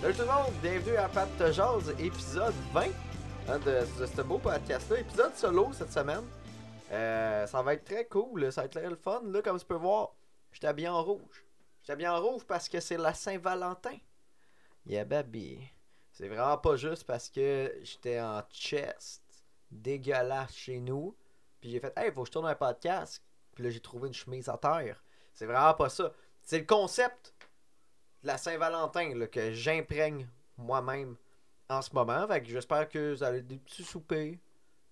Salut tout le monde, bienvenue à Pat Jazz, épisode 20 hein, de, ce beau podcast-là. Épisode solo cette semaine. Euh, ça va être très cool, ça va être très le fun. Là, comme tu peux voir, j'étais habillé en rouge. J'étais habillé en rouge parce que c'est la Saint-Valentin. Yeah, baby. C'est vraiment pas juste parce que j'étais en chest, dégueulasse chez nous. Puis j'ai fait, hey, faut que je tourne un podcast. Puis là, j'ai trouvé une chemise à terre. C'est vraiment pas ça. C'est le concept la Saint-Valentin que j'imprègne moi-même en ce moment. Fait j'espère que vous avez des petits soupers.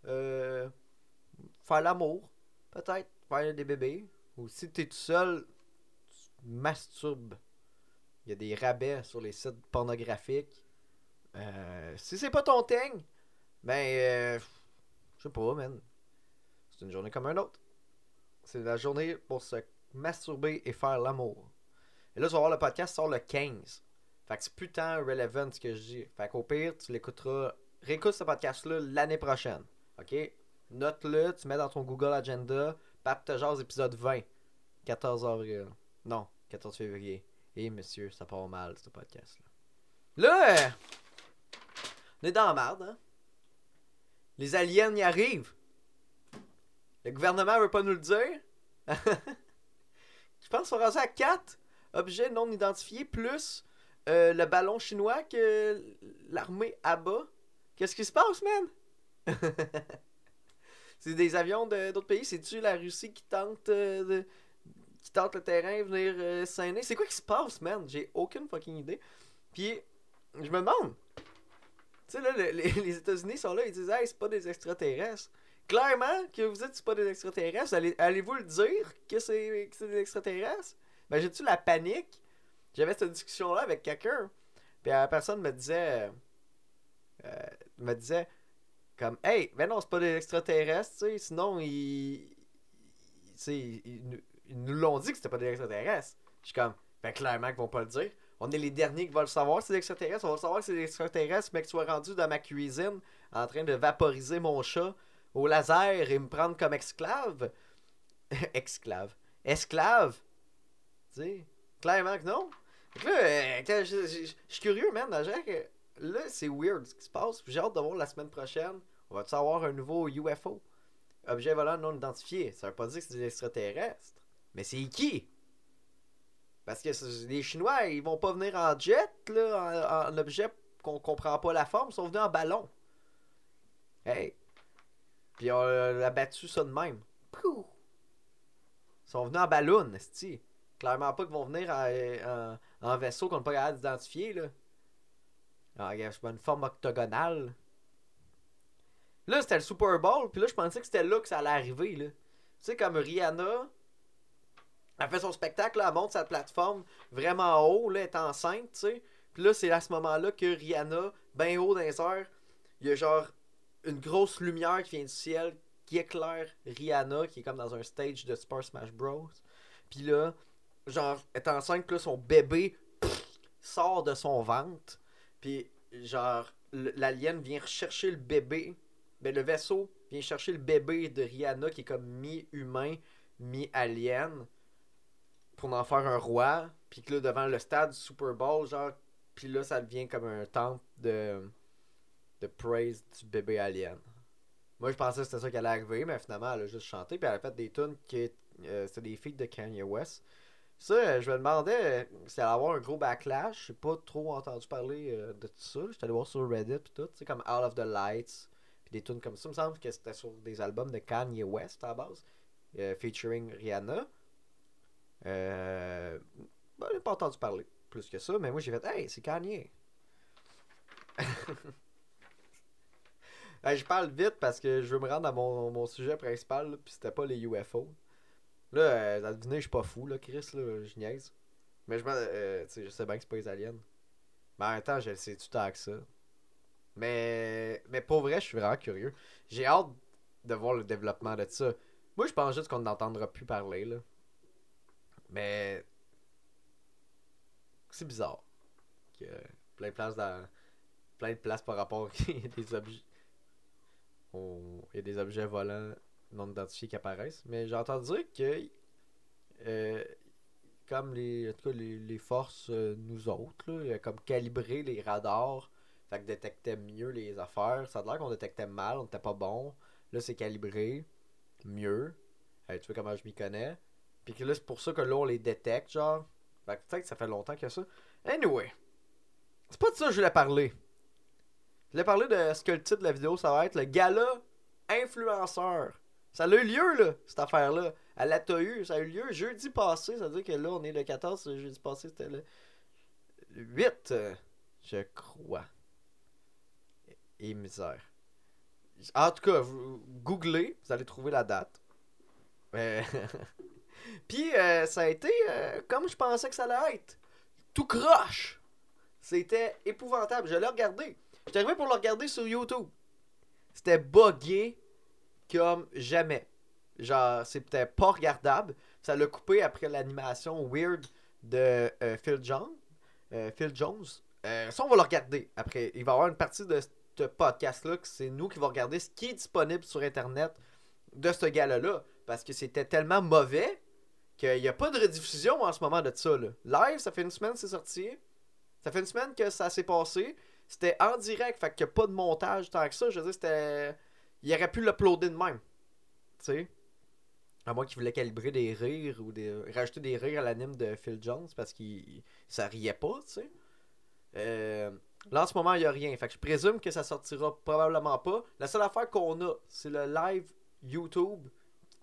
Euh, faire l'amour, peut-être. Faire des bébés. Ou si t'es tout seul, tu masturbes. Il y a des rabais sur les sites pornographiques. Euh, si c'est pas ton thing, ben, euh, je sais pas, man. C'est une journée comme un autre. C'est la journée pour se masturber et faire l'amour. Et là, tu vas voir le podcast sort le 15. Fait que c'est plus tant relevant ce que je dis. Fait qu'au pire, tu l'écouteras. Réécoute ce podcast-là l'année prochaine. OK? Note-le, tu mets dans ton Google Agenda. Pat te épisode 20. 14 avril. Non, 14 février. Et monsieur, ça part mal, ce podcast-là. Là, on est dans la merde, hein? Les aliens y arrivent. Le gouvernement veut pas nous le dire. Je pense qu'on va à 4 objets non identifiés plus euh, le ballon chinois que l'armée abat. Qu'est-ce qui se passe, man? c'est des avions d'autres pays? C'est-tu la Russie qui tente euh, de, qui tente le terrain, venir euh, C'est quoi qui se passe, man? J'ai aucune fucking idée. Puis, je me demande. Tu sais, là, les, États-Unis sont là, ils disent, hey, c'est pas des extraterrestres. Clairement, que vous êtes pas des extraterrestres, allez, allez-vous le dire c'est, que c'est des extraterrestres? Ben, j'ai-tu la panique? J'avais cette discussion-là avec quelqu'un. Puis la personne me disait. Euh, me disait. Comme, hey, ben non, c'est pas des extraterrestres, tu sais, sinon ils. ils, ils, ils nous l'ont dit que c'était pas des extraterrestres. Je suis comme, ben clairement qu'ils vont pas le dire. On est les derniers qui vont le savoir, c'est des extraterrestres. On va le savoir que c'est des extraterrestres, mais que tu sois rendu dans ma cuisine en train de vaporiser mon chat au laser et me prendre comme esclave. esclave. Esclave. Clairement que non. là, euh, je, suis curieux, man. Que, là, c'est weird ce qui se passe. J'ai hâte de voir la semaine prochaine. On va-tu avoir un nouveau UFO? Objet volant non identifié. Ça veut pas dire que c'est des extraterrestres. Mais c'est qui? Parce que les Chinois, ils vont pas venir en jet, là, en, objet qu'on comprend pas la forme, ils sont venus en ballon. Hey! Puis on a battu ça de même. Ils sont venus en ballon, cest Clairement pas qu'ils vont venir en, en, vaisseau qu'on n'a pas capable d'identifier, là. Ah, c'est pas une forme octogonale. Là, c'était le Super Bowl, puis là, je pensais que c'était là que ça allait arriver, là. Tu sais, comme Rihanna, elle fait son spectacle, elle monte sa plateforme vraiment haut, là, elle est enceinte, tu sais. Puis là, c'est à ce moment-là que Rihanna, bien haut dans les airs, il y a genre une grosse lumière qui vient du ciel qui éclaire Rihanna, qui est comme dans un stage de Super Smash Bros. Puis là, genre, est enceinte, puis là, son bébé sort de son ventre. Puis, genre, l'alien vient rechercher le bébé. Ben, le vaisseau vient chercher le bébé de Rihanna, qui est comme mi-humain, mi-alien pour en faire un roi. Puis que là, devant le stade du Super Bowl, genre, puis là, ça devient comme un temple de, de praise du bébé alien. Moi, je pensais que c'était ça qui allait arriver, mais finalement, elle a juste chanté. Puis elle a fait des tunes qui euh, c'était des feats de Kanye West. Ça, euh, je me demandais euh, si allait avoir un gros backlash. J'ai pas trop entendu parler de tout ça. J'étais allé voir sur Reddit puis tout, comme Out of the Lights. Puis des tunes comme ça. Il me semble que c'était sur des albums de Kanye West à base. featuring Rihanna. Euh. Ben, j'ai pas entendu parler plus que ça, mais moi j'ai fait Hey, c'est Kanye. je parle vite parce que je veux me rendre à mon, mon sujet principal, puis c'était pas les UFO. Là, euh, deviner, je suis pas fou, là, Chris, là, je niaise. Mais je, euh, je sais bien que c'est pas les aliens. Mais en même temps, je le sais tout à que ça. Mais, mais pour vrai, je suis vraiment curieux. J'ai hâte de voir le développement de ça. Moi, je pense juste qu'on n'entendra plus parler, là. Mais c'est bizarre. Plein de places dans. Plein de places par rapport à des objets. Il y a des objets volants non identifiés qui apparaissent. Mais j'ai entendu dire que. Euh, comme les, en tout cas, les, les forces, euh, nous autres, là, comme calibré les radars, fait que détectait mieux les affaires. Ça a l'air qu'on détectait mal, on était pas bon. Là, c'est calibré mieux. Tu vois comment je m'y connais. Puis que là, c'est pour ça que là, on les détecte, genre. Fait que peut-être que ça fait longtemps qu'il y a ça. Anyway, c'est pas de ça que je voulais parler. Je voulais parler de ce que le titre de la vidéo, ça va être le gala influenceur. Ça a eu lieu, là, cette affaire-là. Elle a eu, ça a eu lieu jeudi passé. Ça veut dire que là, on est le 14, jeudi passé, c'était le 8, euh, je crois. Et misère. En tout cas, vous googlez, vous allez trouver la date. Euh, Puis euh, ça a été euh, comme je pensais que ça allait être. Tout croche. C'était épouvantable. Je l'ai regardé. J'étais arrivé pour le regarder sur YouTube. C'était buggé comme jamais. Genre, c'était pas regardable. Ça l'a coupé après l'animation weird de euh, Phil Jones. Phil Jones. ça, on va le regarder après. Il va y avoir une partie de ce podcast-là que c'est nous qui va regarder ce qui est disponible sur Internet de ce gars-là. Parce que c'était tellement mauvais qu'il n'y a pas de rediffusion en ce moment de ça. Live, ça fait une semaine c'est sorti. Ça fait une semaine que ça s'est passé. C'était en direct, fait qu'il n'y a pas de montage tant que ça. Je veux dire, c'était. Il aurait pu l'uploader de même. Tu sais. À moins qu'il voulait calibrer des rires ou des... rajouter des rires à l'anime de Phil Jones parce qu'il ça riait pas, tu sais. Euh... Là, en ce moment, il n'y a rien. Fait que je présume que ça sortira probablement pas. La seule affaire qu'on a, c'est le live YouTube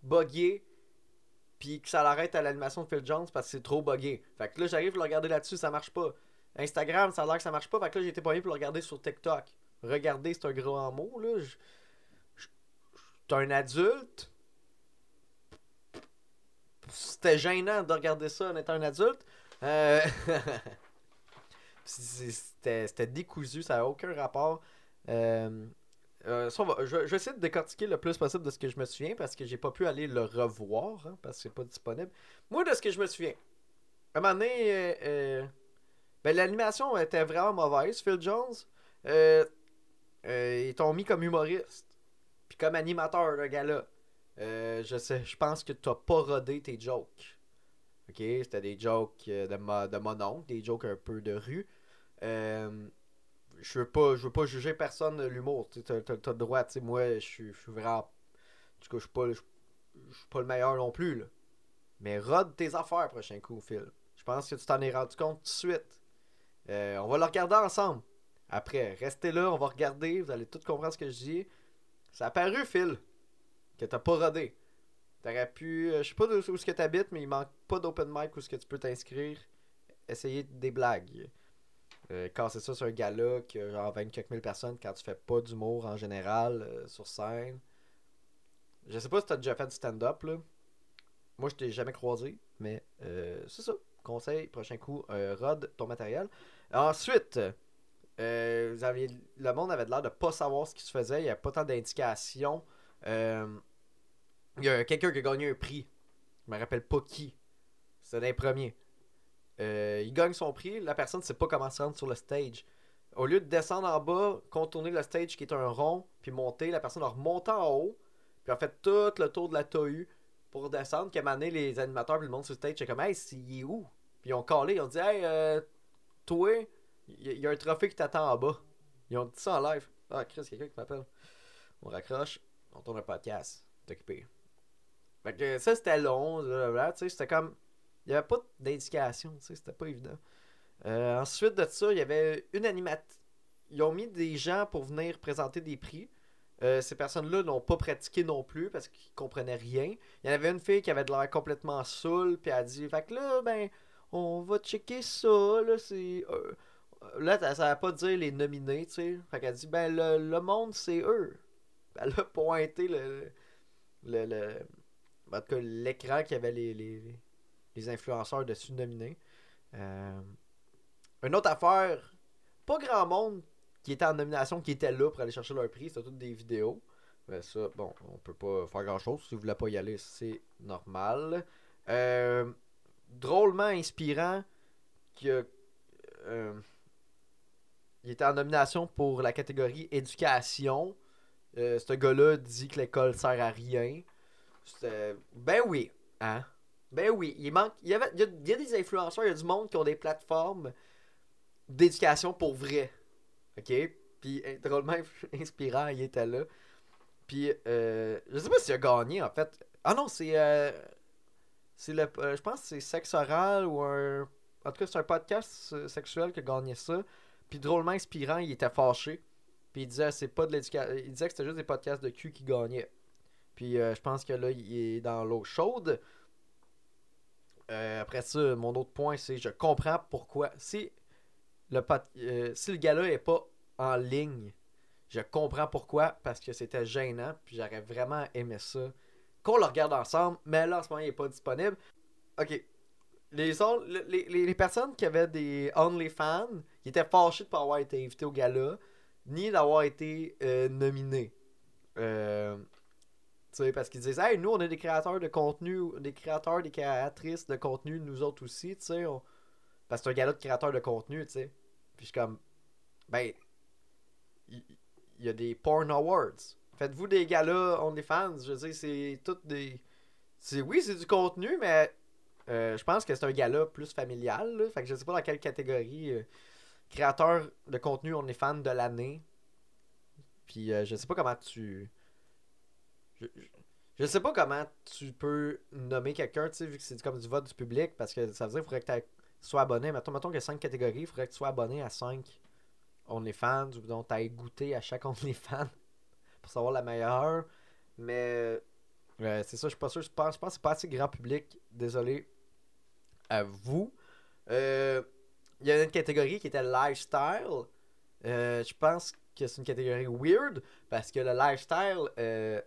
buggé puis que ça l'arrête à l'animation de Phil Jones parce que c'est trop buggé. Fait que là, j'arrive à le regarder là-dessus, ça marche pas. Instagram, ça a l'air que ça marche pas. Fait que là, j'ai été payé pour le regarder sur TikTok. Regarder, c'est un gros mot, là. T'es un adulte? C'était gênant de regarder ça en étant un adulte. Euh... C'était décousu, ça n'a aucun rapport. Euh... Euh, je, vais essayer de décortiquer le plus possible de ce que je me souviens parce que j'ai pas pu aller le revoir hein, parce que c'est pas disponible. Moi, de ce que je me souviens, à un moment donné, euh, ben, l'animation était vraiment mauvaise. Phil Jones, ils t'ont mis comme humoriste, puis comme animateur, le gars-là. je sais, je pense que t'as pas rodé tes jokes. Ok, c'était des jokes de, de mon oncle, des jokes un peu de rue. Euh, je veux pas je veux pas juger personne de l'humour tu as, le droit tu moi je suis vraiment en tout cas je suis pas pas le meilleur non plus là mais rode tes affaires prochain coup Phil je pense que tu t'en es rendu compte tout de suite euh, on va le regarder ensemble après restez là on va regarder vous allez tout comprendre ce que je dis ça a paru Phil que t'as pas rodé t'aurais pu euh, je sais pas où est-ce que t'habites mais il manque pas d'open mic où est-ce que tu peux t'inscrire essayer des blagues euh, casser ça sur un gala qui a genre 20 quelques personnes quand tu fais pas d'humour en général euh, sur scène. Je sais pas si t'as déjà fait du stand-up là. Moi je t'ai jamais croisé, mais euh, c'est ça. Conseil, prochain coup, rod ton matériel. Ensuite, vous aviez, le monde avait l'air de pas savoir ce qui se faisait. Il n'y a pas tant d'indications. Il y a quelqu'un qui a gagné un prix. Je me rappelle pas qui. C'était les premiers. Euh, il gagne son prix, la personne ne sait pas comment se rendre sur le stage. Au lieu de descendre en bas, contourner le stage qui est un rond, puis monter, la personne a remonté en haut, puis a fait tout le tour de la tohu pour descendre. Qu'à un les animateurs, puis le monde sur le stage, c'est comme, hey, il est où Puis ils ont calé, ils ont dit, hey, euh, toi, il y, a un trophée qui t'attend en bas. Ils ont dit ça en live. Ah, Chris, quelqu'un qui m'appelle. On raccroche, on tourne un podcast. T'occuper. Fait que ça, c'était long, tu sais, c'était comme il n'y avait pas d'indication, tu sais, c'était pas évident. Euh, ensuite de ça, il y avait une animatrice. Ils ont mis des gens pour venir présenter des prix. Euh, ces personnes-là n'ont pas pratiqué non plus parce qu'ils comprenaient rien. Il y en avait une fille qui avait de l'air complètement saoule, puis elle a dit Fait que là, ben, on va checker ça, là, c'est. Euh, là, ça va pas dire les nominés, tu sais. Fait qu'elle dit Ben, le, monde, c'est eux. Elle a pointé le. le, le en tout cas, l'écran qui avait les, les, les influenceurs dessus nominés. Euh, une autre affaire, pas grand monde qui était en nomination qui était là pour aller chercher leur prix, c'était toutes des vidéos. Mais ça, bon, on peut pas faire grand chose. Si vous voulez pas y aller, c'est normal. Euh, drôlement inspirant que euh, il était en nomination pour la catégorie éducation. ce gars-là dit que l'école sert à rien. Ben oui, hein? Ben oui, il manque. Il y, avait, il, y a, il y a des influenceurs, il y a du monde qui ont des plateformes d'éducation pour vrai. OK? Puis, euh, drôlement inspirant, il était là. Puis, euh, je sais pas s'il a gagné, en fait. Ah non, c'est. Euh, c'est le. euh, je pense que c'est Sexe Oral ou un. En tout cas, c'est un podcast euh, sexuel qui a gagné ça. Puis, drôlement inspirant, il était fâché. Puis, il disait, c'est pas de l'éducation. Il disait que c'était juste des podcasts de cul qui gagnaient. Puis, euh, je pense que là, il est dans l'eau chaude. Euh, après ça, mon autre point, c'est je comprends pourquoi. Si le, euh, si le gars-là est pas en ligne, je comprends pourquoi. Parce que c'était gênant. Puis j'aurais vraiment aimé ça. Qu'on le regarde ensemble. Mais là, en ce moment, il est pas disponible. Ok. Les, les, les, les personnes qui avaient des OnlyFans, ils étaient fâchés de pas avoir été invités au gala, ni d'avoir été euh, nominés. Euh, tu sais, parce qu'ils disaient, hey, nous, on est des créateurs de contenu, des créateurs, des créatrices de contenu, nous autres aussi, tu sais. on- Parce que c'est un gala de créateurs de contenu, tu sais. Puis je suis comme, ben, il y, a des Porn Awards. Faites-vous des galas OnlyFans, je veux dire, c'est tout des. Oui, c'est du contenu, mais euh, je pense que c'est un gala plus familial, là. Fait que je sais pas dans quelle catégorie. euh, créateur de contenu OnlyFans de l'année. Puis euh, je sais pas comment tu. Je, je- sais pas comment tu peux nommer quelqu'un, tu sais, vu que c'est comme du vote du public, parce que ça veut dire qu'il faudrait que tu sois abonné. Mettons, mettons qu'il y a 5 catégories, il faudrait que tu sois abonné à 5 OnlyFans, ou donc tu goûté à chaque OnlyFans pour savoir la meilleure. Mais euh, c'est ça, je suis pas sûr. Je pense, je pense que c'est pas assez grand public. Désolé à vous. Euh, Il y a une catégorie qui était lifestyle. Euh, je pense que c'est une catégorie weird parce que le lifestyle, euh,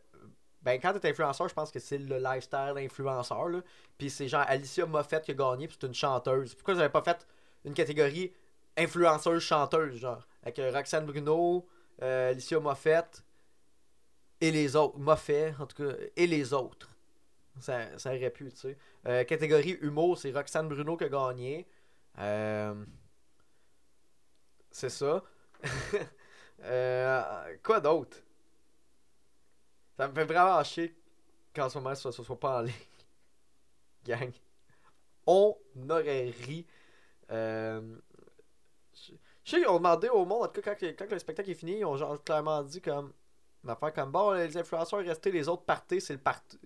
ben quand t'es influenceur, je pense que c'est le lifestyle influenceur. Là. Puis c'est genre Alicia Moffett qui a gagné, puis c'est une chanteuse. Pourquoi avez pas fait une catégorie influenceuse chanteuse, genre? Avec euh, Roxane Bruno, Alicia Moffett et les autres, Moffett en tout cas, et les autres. Ça, ça aurait pu, tu sais. Euh, catégorie humour, c'est Roxane Bruno qui a gagné. Euh, c'est ça. Euh, quoi d'autre? Ça me fait vraiment chier qu'en ce moment ce soit, soit pas en ligne. Gang. On aurait ri. Je sais qu'ils ont demandé au monde, en tout cas, quand, le spectacle est fini, ils ont genre clairement dit comme. Comme bon, les influenceurs restés, les autres partés, c'est le party.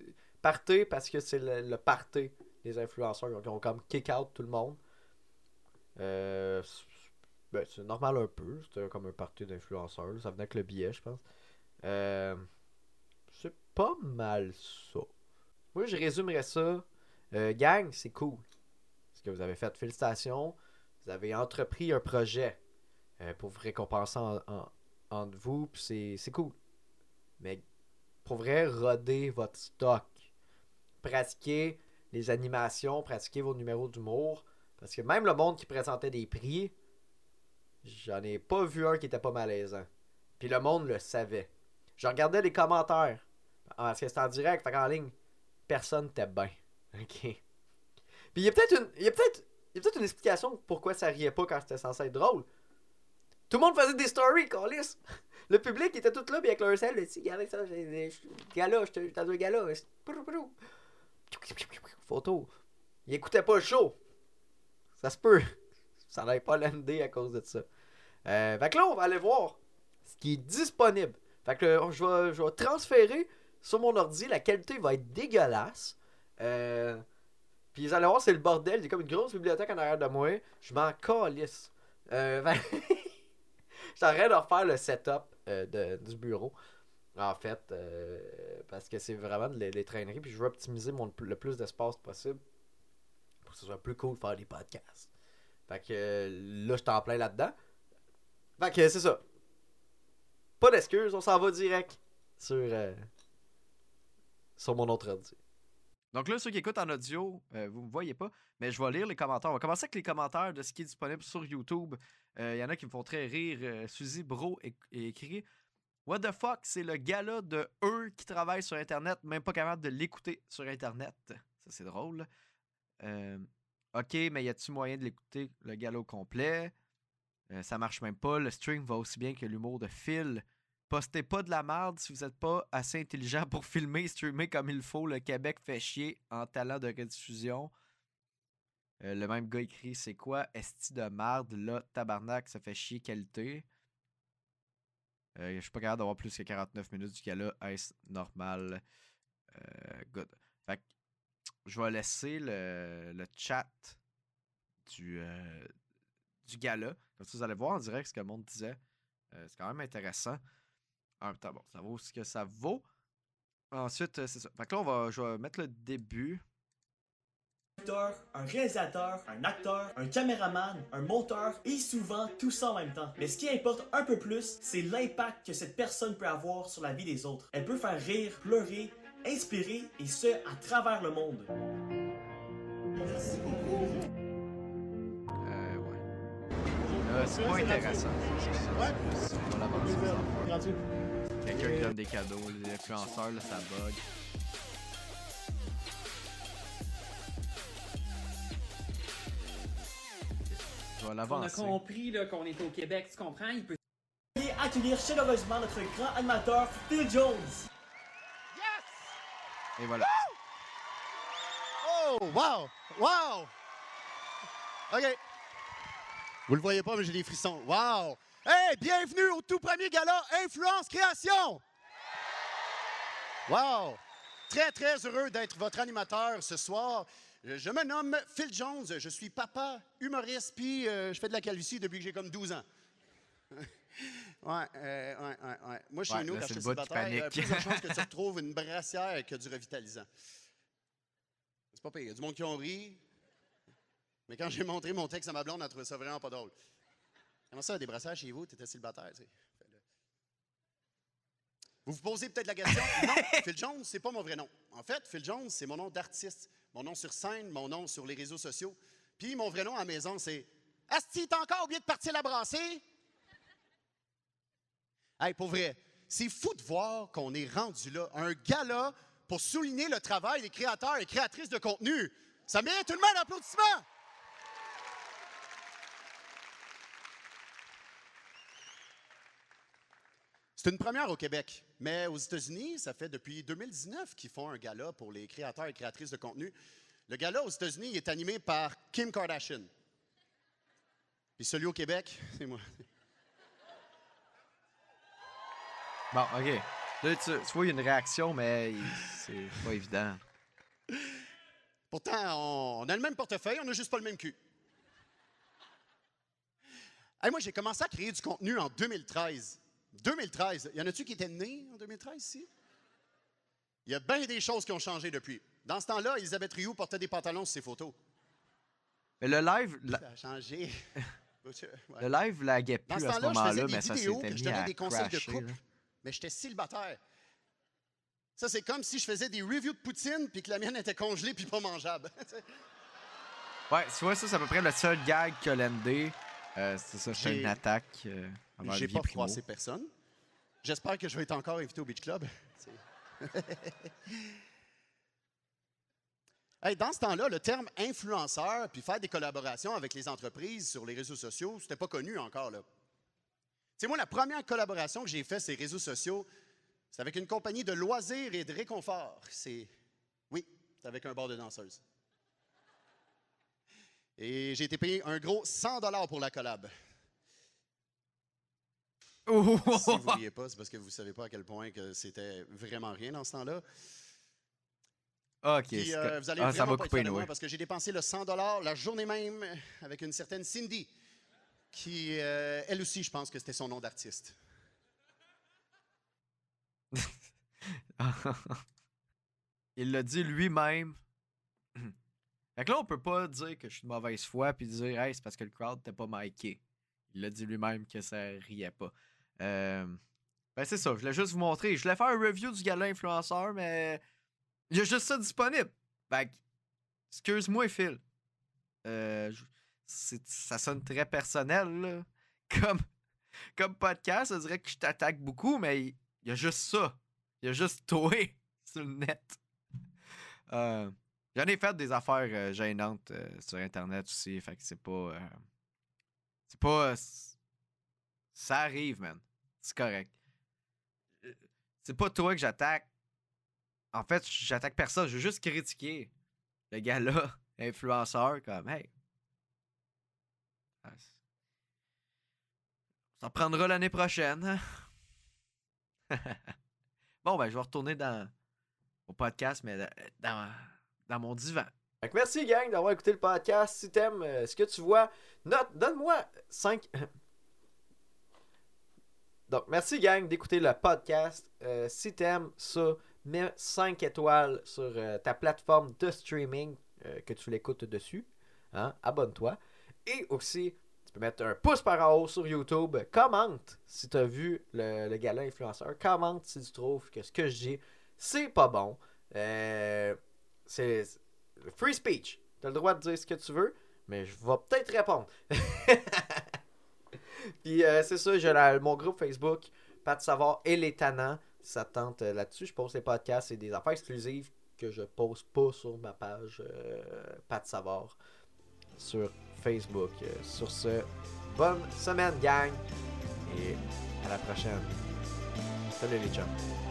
Party parce que c'est le, le. Les influenceurs ils ont comme kick out tout le monde. Euh, ben, c'est normal un peu. C'était comme un party d'influenceurs. Ça venait avec le billet, je pense. Euh, c'est pas mal ça. Moi, je résumerais ça. Euh, gang, c'est cool. Ce que vous avez fait. Félicitations. Vous avez entrepris un projet euh, pour vous récompenser en, en- entre vous. C'est cool. Mais pour vrai, rodez votre stock. Pratiquez les animations, pratiquez vos numéros d'humour. Parce que même le monde qui présentait des prix, j'en ai pas vu un qui était pas malaisant. Puis le monde le savait. Je regardais les commentaires. Ah, Parce que c'était en direct, fait ligne, personne n'était bien. Ok. Puis il y a peut-être une. Il y a peut-être. Il y a peut-être une explication pourquoi ça riait pas quand c'était censé être drôle. Tout le monde faisait des stories, câlisse. Le public était tout là, puis avec leur sel, le regardez ça, j'ai des gala, j'étais dans. Prou, prou. Photo. Il écoutait pas le show. Ça se peut. Ça n'avait pas landé à cause de ça. Euh, fait que là, on va aller voir ce qui est disponible. Fait que euh, je vais, je vais transférer sur mon ordi. La qualité va être dégueulasse. Euh, puis vous allez voir, c'est le bordel. Il y a comme une grosse bibliothèque en arrière de moi. Je m'en calisse. Euh, train de refaire le setup euh, de- du bureau. En fait, euh, parce que c'est vraiment de traîneries. Puis je veux optimiser mon, le plus d'espace possible pour que ce soit plus cool de faire des podcasts. Fait que euh, là, je suis en plein là-dedans. Fait que c'est ça. Pas d'excuses, on s'en va direct sur, euh, sur mon autre ordi. Donc là, ceux qui écoutent en audio, euh, vous me voyez pas, mais je vais lire les commentaires. On va commencer avec les commentaires de ce qui est disponible sur YouTube. Il y en a qui me font très rire. Suzy Bro écrit What the fuck, c'est le gars-là de eux qui travaillent sur Internet, même pas capable de l'écouter sur Internet. Ça, c'est drôle. Euh, ok, mais y a-tu moyen de l'écouter le gala au complet? Euh, Ça marche même pas. Le stream va aussi bien que l'humour de Phil. postez pas de la merde si vous êtes pas assez intelligent pour filmer, streamer comme il faut. Le Québec fait chier en talent de rediffusion. Euh, le même gars écrit C'est quoi Esti de merde Là, tabarnak, ça fait chier qualité. Euh, je suis pas capable d'avoir plus que 49 minutes du gala. Est-ce normal Euh, Good. Fait que je vais laisser le, le chat du, euh, du gala. Comme ça, vous allez voir en direct ce que le monde disait. C'est quand même intéressant. En même temps, bon, ça vaut ce que ça vaut. Ensuite, c'est ça. Fait que là, on va, je vais mettre le début. Acteur, un réalisateur, un acteur, un caméraman, un monteur et souvent tout ça en même temps. Mais ce qui importe un peu plus, c'est l'impact que cette personne peut avoir sur la vie des autres. Elle peut faire rire, pleurer, inspirer et ce à travers le monde. Euh, ouais. Euh, c'est pas intéressant. C'est on. Quelqu'un qui donne des cadeaux, les influenceurs, là, ça bug. On a compris là, qu'on est au Québec, tu comprends? Il peut accueillir chaleureusement notre grand animateur Phil Jones. Et voilà. Oh, wow! Wow! OK. Vous le voyez pas, mais j'ai des frissons. Wow! Hey, bienvenue au tout premier gala Influence Création! Wow! Très, très heureux d'être votre animateur ce soir. Je je me nomme Phil Jones, je suis papa, humoriste, puis euh, je fais de la calvitie depuis que j'ai comme 12 ans. ouais, euh, ouais, ouais, ouais. Moi, chez Ouais, nous, quand je suis célibataire, il y a plus de chances que tu retrouves une brassière que du revitalisant. C'est pas pire. Il y a du monde qui ont ri. Mais quand j'ai montré mon texte à ma blonde, elle a trouvé ça vraiment pas drôle. Comment ça, des brassières chez vous? T'étais célibataire, tu sais. Vous vous posez peut-être la question. Non, Phil Jones, c'est pas mon vrai nom. En fait, Phil Jones, c'est mon nom d'artiste. Mon nom sur scène, mon nom sur les réseaux sociaux. Puis mon vrai nom à la maison, c'est Asti, t'as encore oublié de partir la brasser? Hey, pour vrai, c'est fou de voir qu'on est rendu là, un gala pour souligner le travail des créateurs et créatrices de contenu. Ça mérite tout le monde applaudissement! C'est une première au Québec, mais aux États-Unis, ça fait depuis 2019 qu'ils font un gala pour les créateurs et créatrices de contenu. Le gala aux États-Unis est animé par Kim Kardashian. Puis celui au Québec, c'est moi. Bon, ok. Là, tu, tu vois, il y a une réaction, mais c'est pas évident. Pourtant, on, on a le même portefeuille, on n'a juste pas le même cul. Hey, moi, j'ai commencé à créer du contenu en 2013. 2013. Y en a-tu qui étaient nés en 2013 ici? Il y a bien des choses qui ont changé depuis. Dans ce temps-là, Elisabeth Rioux portait des pantalons sur ses photos. Mais le live, la- Ça a changé. Ouais. le live laguait Dans plus ce à ce moment-là, mais ça s'était je donnais à des conseils de couple, là. mais j'étais célibataire. Ça, c'est comme si je faisais des reviews de poutine puis que la mienne était congelée puis pas mangeable. Ouais, tu vois, ça, c'est à peu près le seul gag que l'ND. Euh, c'est ça, c'est une attaque euh, J'ai pas froissé personne. J'espère que je vais être encore invité au Beach Club. C'est- Hey, dans ce temps-là, le terme influenceur puis faire des collaborations avec les entreprises sur les réseaux sociaux, c'était pas connu encore. là. Tu sais, moi, la première collaboration que j'ai faite sur les réseaux sociaux, c'est avec une compagnie de loisirs et de réconfort. C'est. Oui, c'est avec un bar de danseuse. Et j'ai été payé un gros 100 pour la collab. Oh! Si vous ne riez pas, c'est parce que vous ne savez pas à quel point que c'était vraiment rien dans ce temps-là. ok, Puis, euh, co- vous allez ah, ça va pas être couper, fiers de moi nous. parce que j'ai dépensé le 100 la journée même avec une certaine Cindy, qui, euh, elle aussi, je pense que c'était son nom d'artiste. Il l'a dit lui-même. Fait que là, on peut pas dire que je suis de mauvaise foi puis dire, hey, c'est parce que le crowd t'es pas miké. Il l'a dit lui-même que ça riait pas. Euh, Ben, c'est ça. Je voulais juste vous montrer. Je voulais faire un review du gala influenceur, mais il y a juste ça disponible. Fait excuse-moi, Phil. Euh, je- ça sonne très personnel, là. Comme, comme podcast, ça dirait que je t'attaque beaucoup, mais il y a juste ça. Il y a juste toi sur le net. Euh, J'en ai fait des affaires gênantes sur Internet aussi, fait que c'est pas. c'est pas. ça arrive, man. C'est correct. c'est pas toi que j'attaque. En fait, j'attaque personne. Je veux juste critiquer le gars-là, influenceur, comme, hey. Ça prendra l'année prochaine. bon, ben, je vais retourner dans au podcast, mais dans, dans mon divan. Que merci, gang, d'avoir écouté le podcast. Si t'aimes euh, ce que tu vois, note, donne-moi 5. Donc, merci, gang, d'écouter le podcast. Euh, si t'aimes ça, mets 5 étoiles sur euh, ta plateforme de streaming euh, que tu l'écoutes dessus. Hein? Abonne-toi. Et aussi, tu peux mettre un pouce par en haut sur YouTube. Commente si tu as vu le, le gala influenceur. Commente si tu trouves que ce que je dis, c'est pas bon. Euh, c'est free speech. Tu as le droit de dire ce que tu veux, mais je vais peut-être répondre. Puis euh, c'est ça, j'ai mon groupe Facebook, de savoir et les tannants. Ça te tente euh, là-dessus, je poste les podcasts et des affaires exclusives que je poste pas sur ma page euh, de savoir sur Facebook. Sur ce, bonne semaine, gang, et à la prochaine. Salut les chums.